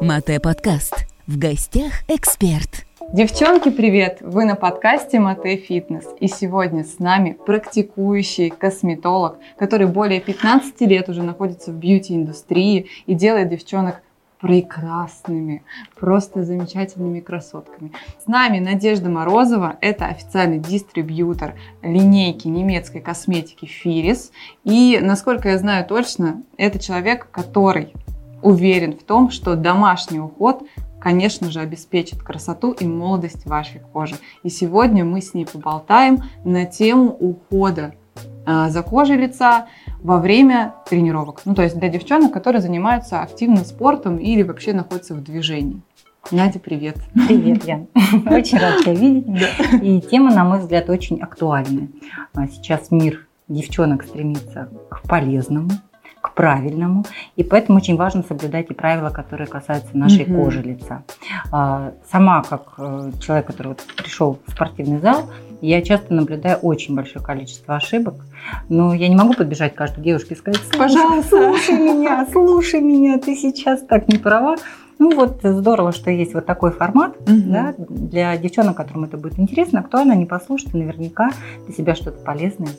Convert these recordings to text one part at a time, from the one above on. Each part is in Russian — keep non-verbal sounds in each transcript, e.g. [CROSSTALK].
Мате подкаст. В гостях эксперт. Девчонки, привет! Вы на подкасте Мате Фитнес. И сегодня с нами практикующий косметолог, который более 15 лет уже находится в бьюти-индустрии и делает девчонок прекрасными, просто замечательными красотками. С нами Надежда Морозова, это официальный дистрибьютор линейки немецкой косметики Фирис. И, насколько я знаю точно, это человек, который уверен в том, что домашний уход конечно же, обеспечит красоту и молодость вашей кожи. И сегодня мы с ней поболтаем на тему ухода а, за кожей лица во время тренировок. Ну, то есть для девчонок, которые занимаются активным спортом или вообще находятся в движении. Надя, привет. Привет, Ян. [LAUGHS] Очень рад тебя видеть. И тема, на мой взгляд, очень актуальная. А сейчас мир девчонок стремится к полезному, к правильному. И поэтому очень важно соблюдать и правила, которые касаются нашей угу. кожи лица. А, сама, как э, человек, который вот пришел в спортивный зал, я часто наблюдаю очень большое количество ошибок. Но я не могу подбежать к каждой девушке и сказать, пожалуйста, слушай меня, слушай меня, ты сейчас так не права. Ну вот здорово, что есть вот такой формат угу. да, для девчонок, которым это будет интересно, актуально, они послушают, наверняка для себя что-то полезное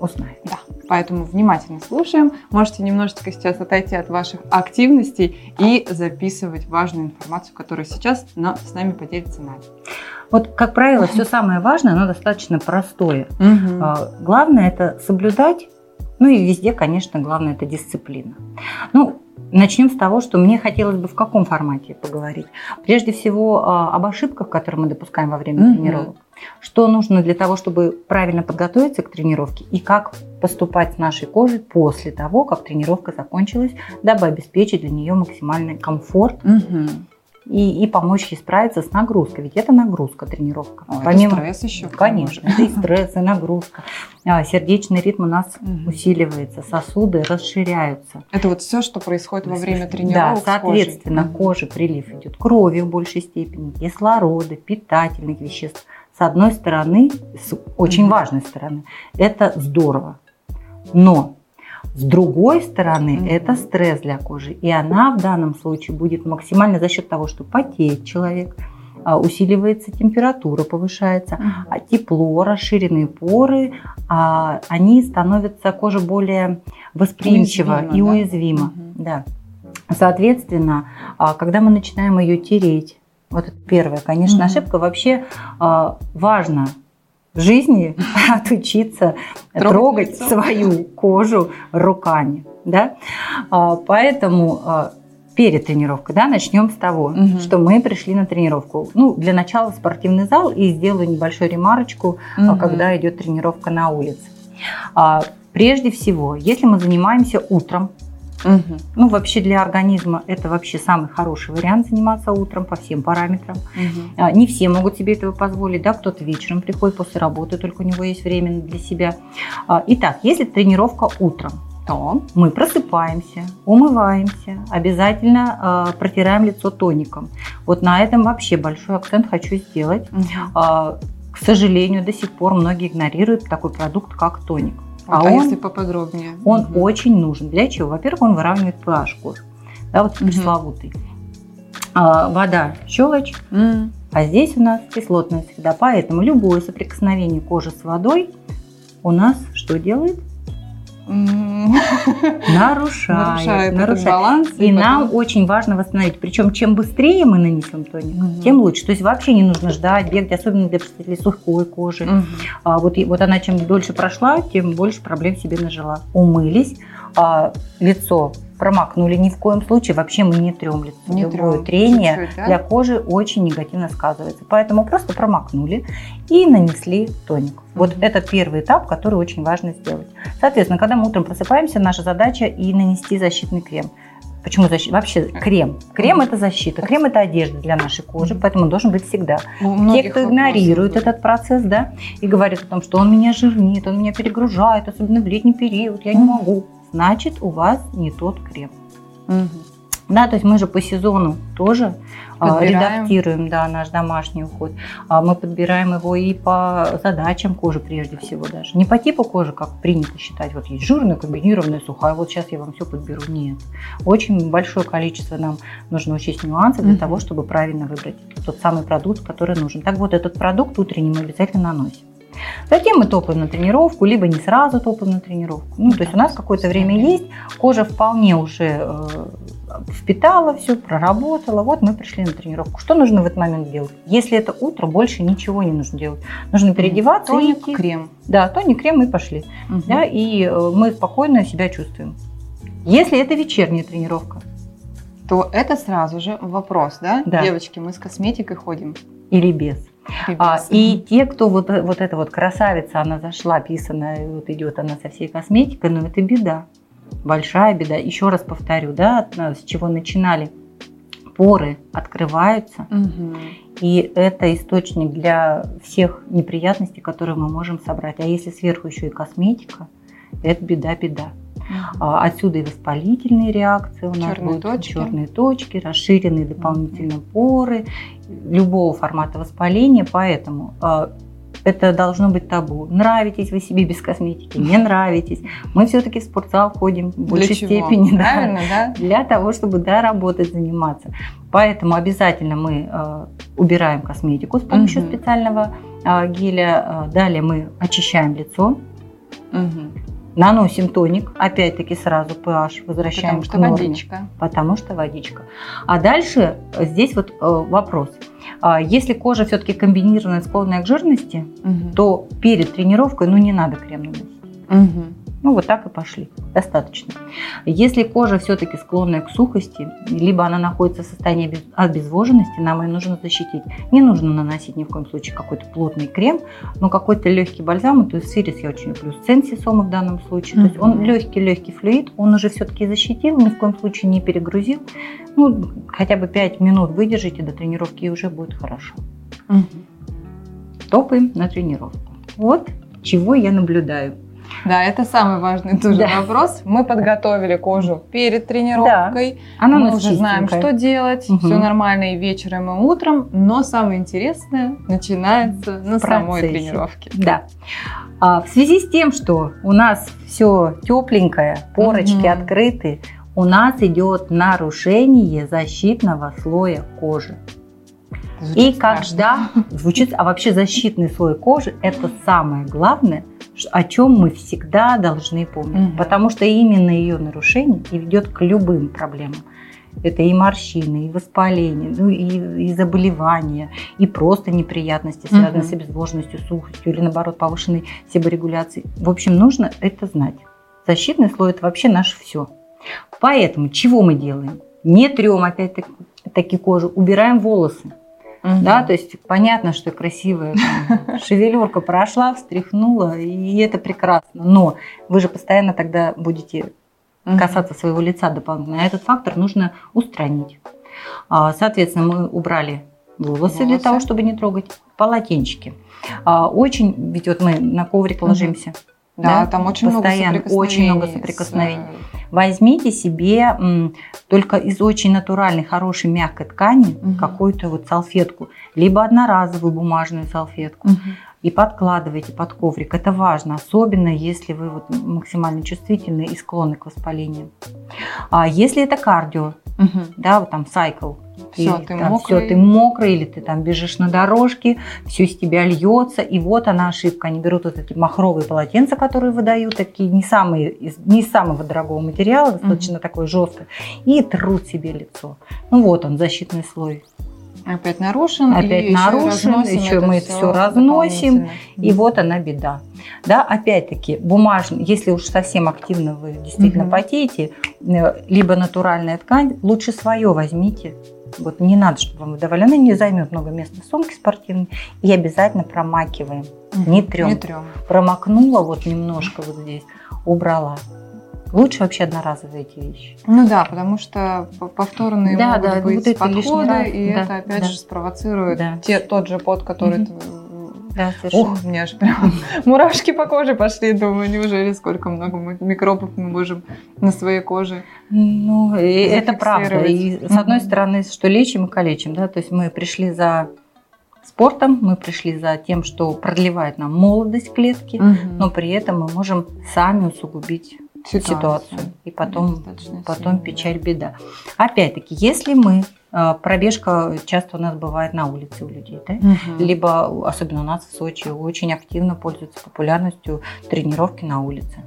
узнает. Да, поэтому внимательно слушаем. Можете немножечко сейчас отойти от ваших активностей и записывать важную информацию, которую сейчас на, с нами поделится Надя. Вот, как правило, все самое важное, оно достаточно простое. Угу. Главное это соблюдать, ну и везде, конечно, главное это дисциплина. Ну, Начнем с того, что мне хотелось бы в каком формате поговорить. Прежде всего а, об ошибках, которые мы допускаем во время mm-hmm. тренировок. Что нужно для того, чтобы правильно подготовиться к тренировке и как поступать с нашей кожей после того, как тренировка закончилась, дабы обеспечить для нее максимальный комфорт. Mm-hmm и, и помочь ей справиться с нагрузкой. Ведь это нагрузка, тренировка. О, Помимо, это стресс еще. Конечно, это и стресс, и нагрузка. А, сердечный ритм у нас усиливается, сосуды расширяются. Это вот все, что происходит во время тренировок. Да, соответственно, коже прилив идет крови в большей степени, кислорода, питательных веществ. С одной стороны, с очень важной стороны, это здорово. Но с другой стороны, mm-hmm. это стресс для кожи. И она в данном случае будет максимально за счет того, что потеет человек, а, усиливается температура, повышается, mm-hmm. а тепло, расширенные поры, а, они становятся кожа более восприимчива уязвима, и да? уязвима. Mm-hmm. Да. Соответственно, а, когда мы начинаем ее тереть, вот это первая, конечно, mm-hmm. ошибка. Вообще важно в жизни [LAUGHS] отучиться трогать, трогать свою кожу руками. Да? А, поэтому а, перед тренировкой, да, начнем с того, угу. что мы пришли на тренировку. Ну, для начала в спортивный зал и сделаю небольшую ремарочку, угу. когда идет тренировка на улице. Прежде всего, если мы занимаемся утром, Угу. Ну, вообще для организма это вообще самый хороший вариант заниматься утром по всем параметрам. Угу. Не все могут себе этого позволить, да, кто-то вечером приходит после работы, только у него есть время для себя. А, итак, если тренировка утром, то мы просыпаемся, умываемся, обязательно э, протираем лицо тоником. Вот на этом вообще большой акцент хочу сделать. Угу. Э, к сожалению, до сих пор многие игнорируют такой продукт, как тоник. А, а он, если поподробнее? Он угу. очень нужен. Для чего? Во-первых, он выравнивает pH кожи. Да, вот угу. пресловутый. А, вода щелочь, угу. а здесь у нас кислотная среда. Поэтому любое соприкосновение кожи с водой у нас что делает? Нарушает, нарушает. баланс. И, и нам потом... очень важно восстановить. Причем чем быстрее мы нанесем тоник, угу. тем лучше. То есть вообще не нужно ждать, бегать, особенно для представителей сухой кожи. Угу. А, вот, вот она чем дольше прошла, тем больше проблем себе нажила. Умылись, а, лицо промакнули ни в коем случае. Вообще мы не трем лицо. Не Любое трем. трение Чуть-чуть, да? для кожи очень негативно сказывается. Поэтому просто промакнули и нанесли тоник. Mm-hmm. Вот это первый этап, который очень важно сделать. Соответственно, когда мы утром просыпаемся, наша задача и нанести защитный крем. Почему защита? Вообще крем. Крем это защита. Крем это одежда для нашей кожи, поэтому он должен быть всегда. Те, кто игнорирует этот процесс, да, и говорят о том, что он меня жирнит, он меня перегружает, особенно в летний период, я не могу значит у вас не тот крем. Угу. Да, то есть мы же по сезону тоже а, Подбираем. редактируем да, наш домашний уход. А Мы подбираем его и по задачам кожи прежде всего даже. Не по типу кожи, как принято считать. Вот есть жирная, комбинированная, сухая. Вот сейчас я вам все подберу. Нет. Очень большое количество нам нужно учесть нюансы для Мгм. того, чтобы правильно выбрать тот самый продукт, который нужен. Так вот, этот продукт утренний мы обязательно наносим. Затем мы топаем на тренировку, либо не сразу топаем на тренировку. Ну, то есть у нас какое-то время есть, кожа вполне уже э, впитала все, проработала. Вот мы пришли на тренировку. Что нужно в этот момент делать? Если это утро, больше ничего не нужно делать. Нужно переодеваться и Тоник, идти. крем. Да, тоник, крем и пошли. Мгм. Да, и э, мы спокойно себя чувствуем. Если это вечерняя тренировка То это сразу же вопрос, да? Да. Девочки, мы с косметикой ходим. или без. И А, и те, кто вот, э- вот эта вот красавица, она зашла, писаная, вот идет она со всей косметикой, но это беда. Большая беда. Еще раз повторю, да, нас, с чего начинали. Поры открываются, Мгм. и это источник для всех неприятностей, которые мы можем собрать. А если сверху еще и косметика, это беда-беда. А, Отсюда и воспалительные реакции у нас Чёрные будут, точки. черные точки, расширенные дополнительно поры, любого формата воспаления, поэтому а, это должно быть табу. Нравитесь вы себе без косметики, не [LAUGHS] нравитесь. Мы все-таки в спортзал ходим в Для большей чего? степени. Правильно, да? для того, чтобы да, работать, заниматься. Поэтому обязательно мы э, убираем косметику с помощью Мгм. специального э, геля. Далее мы очищаем лицо, Мгм. Наносим тоник, опять-таки сразу pH возвращаем Потому к что норме, водичка. потому что водичка. А дальше здесь вот э, вопрос. А Если кожа все-таки комбинированная, склонная к жирности, Мгм. то перед тренировкой ну, не надо крем наносить. Мгм. Ну, вот так и пошли. Достаточно. Если кожа все-таки склонная к сухости, либо она находится в состоянии обез- обезвоженности, нам ее нужно защитить. Не нужно наносить ни в коем случае какой-то плотный крем, но какой-то легкий бальзам, то есть сирис я очень люблю, сенсисома в данном случае. То есть он легкий-легкий флюид, он уже все-таки защитил, ни в коем случае не перегрузил. Ну, хотя бы 5 минут выдержите до тренировки, и уже будет хорошо. Мгм. Топаем на тренировку. Вот чего я наблюдаю. Да, это самый важный тоже Да. вопрос. Мы подготовили кожу перед тренировкой. Она у мы уже знаем, что делать. Мгм. Все нормально и вечером, и утром. Но самое интересное начинается на самой тренировке. Да. А, в связи с тем, что у нас все тепленькое, порочки Мгм. открыты, у нас идет нарушение защитного слоя кожи. И Звучит когда звучит, а вообще защитный слой кожи это самое главное, о чем мы всегда должны помнить, Мгм. потому что именно ее нарушение и ведет к любым проблемам. Это и морщины, и воспаление, ну и, и заболевания, и просто неприятности, связанные Мгм. с обезвоженностью, сухостью или наоборот повышенной себорегуляцией. В общем, нужно это знать. Защитный слой это вообще наше все. Поэтому чего мы делаем? Не трем опять-таки таки кожу, убираем волосы. Мгм. Да, то есть понятно, что красивая там, [LAUGHS] шевелюрка прошла, встряхнула, и это прекрасно. Но вы же постоянно тогда будете касаться своего лица дополнительно. А этот фактор нужно устранить. А, Соответственно, мы убрали волосы, для Волосы. того, чтобы не трогать полотенчики. А, Очень, ведь вот мы на коврик ложимся. Да, да, там очень постоянно, много очень много соприкосновений. соприкосновений. Возьмите себе м, только из очень натуральной, хорошей, мягкой ткани Мгм. какую-то вот салфетку, либо одноразовую бумажную салфетку Мгм. и подкладывайте под коврик. Это важно, особенно если вы вот максимально чувствительны и склонны к воспалению. А если это кардио, Мгм. да, вот там сайкл, Всё, и ты там мокрый. всё, ты мокрый, или ты там бежишь на дорожке, все из тебя льется, и вот она ошибка. Они берут вот эти махровые полотенца, которые выдают, такие не самые, из- не самого дорогого материала, достаточно такое жесткое, и трут себе лицо. Ну вот он, защитный слой. Опять нарушен. Опять и нарушен, разносим ещё это мы всё всё разносим. И вот она беда. Да, опять-таки, бумажный, если уж совсем активно вы действительно Мгм. потеете, э, либо натуральная ткань, лучше свое возьмите. Вот не надо, чтобы вам выдавали. Она не займет много места в сумке спортивной. И обязательно промакиваем. Не трём. Не трем. Промокнула вот немножко вот здесь, убрала. Лучше вообще одноразовые эти вещи. Ну да, потому что повторные Да, могут да, быть вот подходы, и да, это опять да. же спровоцирует Да. те, тот же пот, который Мгм. Да, совершенно. Ох, у меня аж прям [LAUGHS] мурашки по коже пошли. Думаю, неужели сколько много микробов мы можем на своей коже. Ну, и это правда. И с одной стороны, что лечим и калечим, да, то есть мы пришли за спортом, мы пришли за тем, что продлевает нам молодость клетки, но при этом мы можем сами усугубить ситуацию. И потом, Достаточно потом сильно, печаль, беда. Опять-таки, если мы, пробежка часто у нас бывает на улице у людей, да? Мгм. либо, особенно у нас в Сочи, очень активно пользуются популярностью тренировки на улице.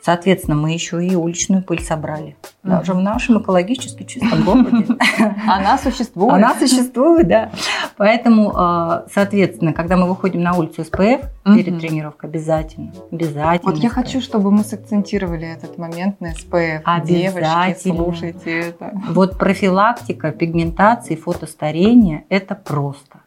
Соответственно, мы еще и уличную пыль собрали. Даже в нашем экологически чистом городе. [LAUGHS] Она существует. Она существует, да. Поэтому, э, соответственно, когда мы выходим на улицу СПФ перед Мгм. тренировкой, обязательно, обязательно. Вот я SPF. хочу, чтобы мы сакцентировали этот момент на СПФ. Девочки, Обязательно. слушайте это. Вот профилактика пигментации, фотостарения – это просто.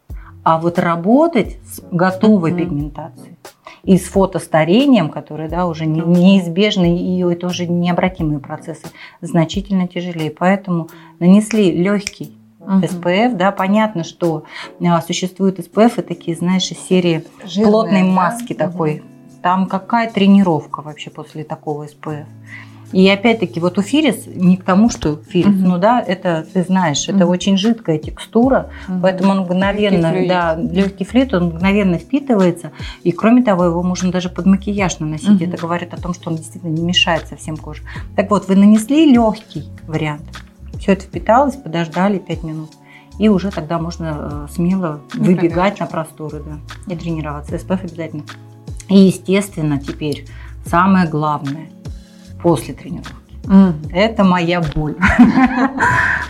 А вот работать с готовой Мгм. пигментацией и с фотостарением, которые да, уже не- неизбежны, и это уже необратимые процессы, значительно тяжелее. Поэтому нанесли легкий Мгм. СПФ, да, понятно, что а, существуют СПФ и такие, знаешь, из серии Жирная, плотной да? маски такой. Там какая тренировка вообще после такого СПФ? И опять-таки, вот у Фирис не к тому, что Фирис, Мгм. ну да, это ты знаешь, это Мгм. очень жидкая текстура, Мгм. поэтому он мгновенно, флюид. да, легкий флюид, он мгновенно впитывается, и кроме того, его можно даже под макияж наносить. Мгм. Это говорит о том, что он действительно не мешает совсем коже. Так вот, вы нанесли легкий вариант, все это впиталось, подождали 5 минут. И уже тогда можно э, смело На выбегать пробежку. на просторы, да, и тренироваться. СПФ обязательно. И, естественно, теперь самое главное после тренировки. Это моя боль. [LAUGHS] Я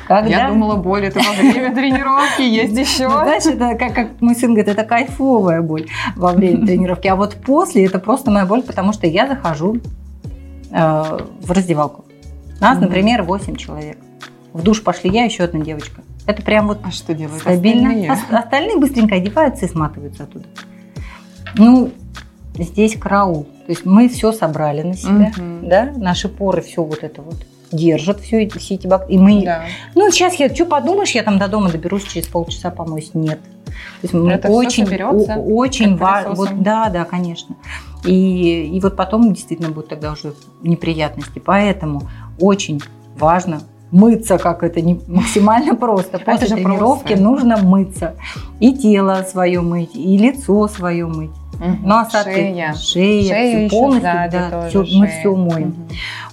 Когда- думала, боль это во время тренировки, есть еще. Ну, Знаешь, это как, как мой сын говорит, это кайфовая боль во время [LAUGHS] тренировки. А вот после это просто моя боль, потому что я захожу э, в раздевалку. Нас, например, 8 человек. В душ пошли я, еще одна девочка. Это прям вот А что делают стабильно. остальные? Ос- Остальные быстренько одеваются и сматываются оттуда. Ну, здесь караул. То есть мы все собрали на себя, Мгм. да, наши поры все вот это вот держат, все, эти- все эти бак- И мы Да. ну, сейчас я, что подумаешь, я там до дома доберусь через полчаса помоюсь. Нет. То есть мы Это очень, соберётся, о- очень важно. Вот, да, да, конечно. И, и вот потом действительно будут тогда уже неприятности. Поэтому очень важно мыться, как это не максимально просто. Это После же тренировки просто. нужно мыться. И тело свое мыть, и лицо свое мыть. Мгм. Ну, а соответственно, Шея. шея, еще полностью, да, всё- мы все моем. Мгм.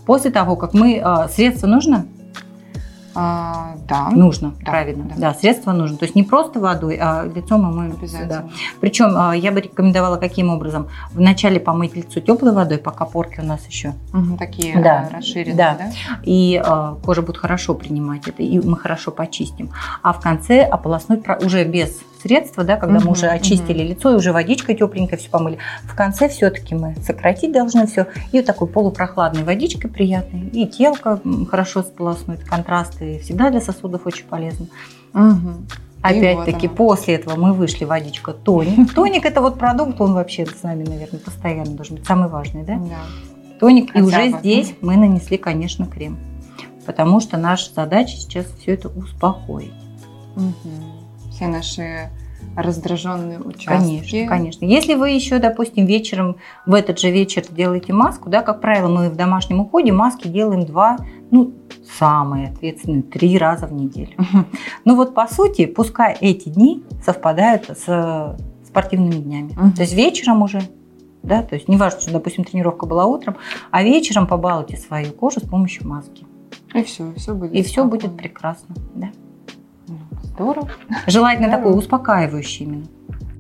После того, как мы... а, средства нужно? А, Да. Нужно, Да, правильно. да. Да. средства нужно. То есть не просто водой, а лицо мы моем. Обязательно. Причем а, я бы рекомендовала каким образом? Вначале помыть лицо теплой водой, пока порки у нас еще. Мгм, Такие Да. расширенные, Да. да? И а, кожа будет хорошо принимать это, и мы хорошо почистим. А в конце ополоснуть уже без средства, да, когда мы Мгм, уже очистили лицо и уже водичкой тепленькой все помыли. В конце все-таки мы сократить должны все. И вот такой полупрохладной водичкой приятной. И телко м, хорошо сполоснуть. Контрасты всегда для сосудов очень полезны. Мгм. И Опять-таки, после этого мы вышли водичка, тоник. [LAUGHS] Тоник это вот продукт, он вообще с нами, наверное, постоянно должен быть самый важный, да? Да. Тоник. И Хотя уже бы. здесь мы нанесли, конечно, крем. Потому что наша задача сейчас все это успокоить. Мгм. Все наши раздраженные участки. Конечно, конечно. Если вы еще, допустим, вечером, в этот же вечер делаете маску, да, как правило, мы в домашнем уходе маски делаем два, ну, самые ответственные, три раза в неделю. Ну вот по сути, пускай эти дни совпадают с спортивными днями. Мгм. То есть вечером уже, да, то есть не важно, что, допустим, тренировка была утром, а вечером побалуйте свою кожу с помощью маски. И все, все будет. И все будет прекрасно. Да. Ну, Здорово. Желательно Здорово. такой успокаивающий именно.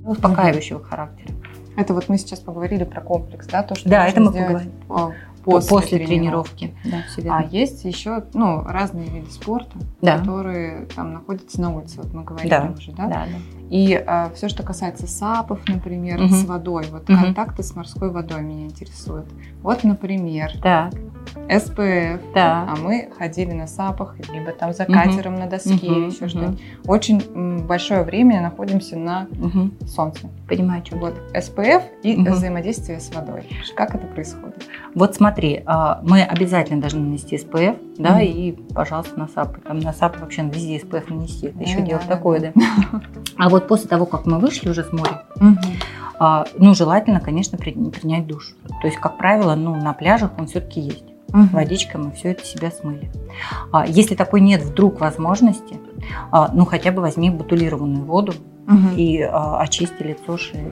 Успокаивающего характера. Это вот мы сейчас поговорили про комплекс, да, то, что Да, это мы поговорим. А, После, После, тренировки. Да, все А есть еще ну, разные виды спорта, Да. которые там находятся на улице, вот мы говорили Да. уже, да? Да, да. И все, что касается сапов, например, Мгм. с водой, вот Мгм. контакты с морской водой меня интересуют. Вот, например, Так, СПФ, так. а мы ходили на сапах, либо там за катером на доске, Мгм, еще мгм. что-нибудь. Очень большое время находимся на Мгм. солнце. Понимаю, что Вот СПФ и Мгм. взаимодействие с водой. Как это происходит? Вот смотри, а, мы обязательно должны нанести SPF, да, Мгм. и, пожалуйста, на САПы. Там на САПы вообще везде SPF нанести. Это Да, еще да, дело да, такое, да. А вот после того, как мы вышли уже с моря, а, ну, желательно, конечно, при- принять душ. То есть, как правило, ну, на пляжах он все-таки есть. Мгм. Водичкой мы все это себя смыли. А, Если такой нет вдруг возможности, а, ну, хотя бы возьми бутылированную воду Мгм. и а, очисти лицо, шею,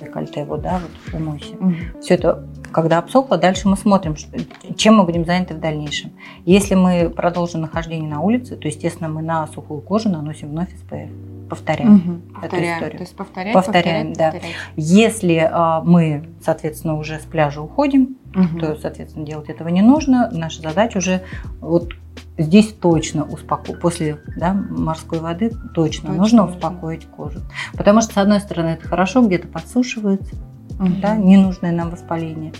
декольте, вот, да, вот умойся. Мгм. Все это, когда обсохло, дальше мы смотрим, что- чем мы будем заняты в дальнейшем. Если мы продолжим нахождение на улице, то, естественно, мы на сухую кожу наносим вновь SPF. Повторяем. Мгм. эту Повторяем. историю. То есть повторять, Повторяем, повторять, да. повторять. Если а, мы, соответственно, уже с пляжа уходим, Мгм. то, соответственно, делать этого не нужно. Наша задача уже вот здесь точно успокоить, после да, морской воды точно, Точно нужно нужно. успокоить кожу. Потому что, с одной стороны, это хорошо, где-то подсушивается, Мгм. да, ненужное нам воспаление.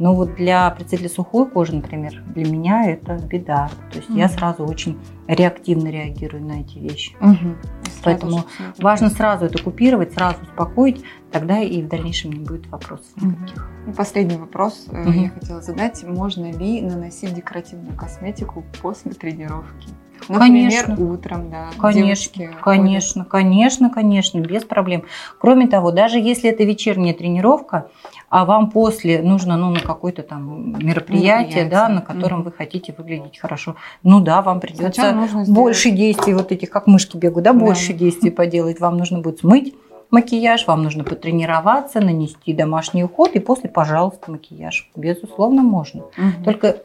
Но вот для представителя сухой кожи, например, для меня это беда. То есть я Мгм. сразу очень реактивно реагирую на эти вещи. Сразу Поэтому это Важно сразу это купировать, сразу успокоить, тогда и в дальнейшем не будет вопросов никаких. И последний вопрос Мгм. я хотела задать. Можно ли наносить декоративную косметику после тренировки? Например, Конечно. утром, да. Конечно, девушки ходят. конечно, конечно, конечно, без проблем. Кроме того, даже если это вечерняя тренировка, а вам после нужно ну, на какое-то там мероприятие, да, Мероприятие, на котором мгм. вы хотите выглядеть хорошо, ну да, вам придется сделать- больше действий, вот этих, как мышки бегают, да, Да. больше действий поделать. Вам нужно будет смыть макияж, вам нужно потренироваться, нанести домашний уход, и после, пожалуйста, макияж. Безусловно, можно. Мгм. Только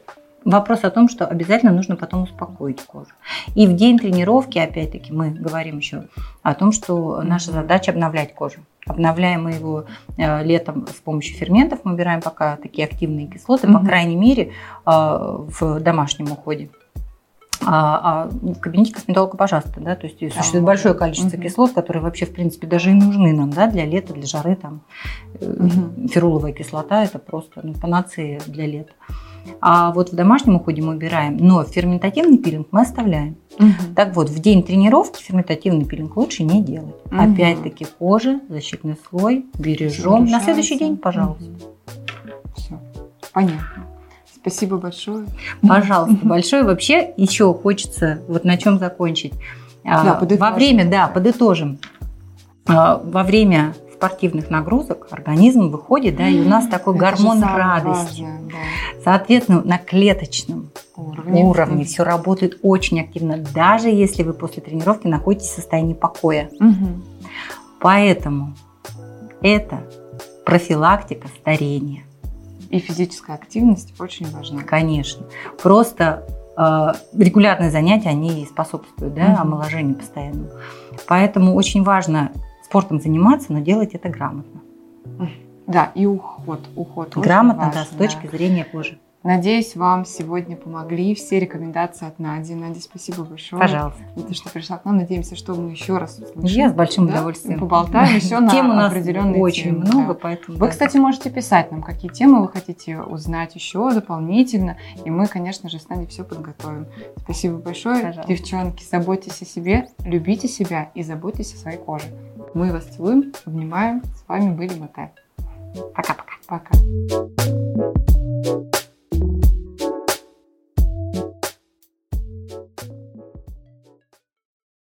вопрос о том, что обязательно нужно потом успокоить кожу. И в день тренировки, опять-таки, мы говорим еще о том, что наша задача обновлять кожу. Обновляем мы его э, летом с помощью ферментов, мы убираем пока такие активные кислоты, по Мгм. крайней мере, э, в домашнем уходе. А, а в кабинете косметолога, пожалуйста, да, то есть существует можно. большое количество Мгм. кислот, которые вообще, в принципе, даже и нужны нам, да, для лета, для жары, там, э, Мгм. феруловая кислота, это просто ну, панацея для лета. А вот в домашнем уходе мы убираем, но ферментативный пилинг мы оставляем. Мгм. Так вот, в день тренировки ферментативный пилинг лучше не делать. Мгм. Опять-таки кожа, защитный слой, бережем. На следующий день, пожалуйста. Все. Понятно. Спасибо большое. Пожалуйста, большое. Вообще еще хочется вот на чем закончить. А, Да, Во подытожим. время, да, подытожим. А, Во время спортивных нагрузок организм выходит, да, и у нас такой Это гормон радости. важное, да, Соответственно, на клеточном уровне. уровне все работает очень активно, даже если вы после тренировки находитесь в состоянии покоя. Мгм. Поэтому это профилактика старения, И физическая активность очень важна. конечно. Просто э, регулярные занятия, они способствуют да, Мгм. омоложению постоянному. Поэтому очень важно спортом заниматься, но делать это грамотно. Да, и уход. Уход грамотно, да, важен, с точки зрения кожи. Надеюсь, вам сегодня помогли все рекомендации от Нади. Надя, спасибо большое. Пожалуйста. За то, что пришла к нам. Надеемся, что мы еще раз услышим. Я с большим Да? удовольствием. Поболтаем еще на Тем у нас определенные очень темы, много, да. поэтому... Вы, да. кстати, можете писать нам, какие темы вы хотите узнать еще дополнительно. И мы, конечно же, с Надей все подготовим. Спасибо большое. Пожалуйста. Девчонки, заботьтесь о себе, любите себя и заботьтесь о своей коже. Мы вас целуем, обнимаем. С вами были Мэтэ. Пока-пока. Пока. -пока. Пока.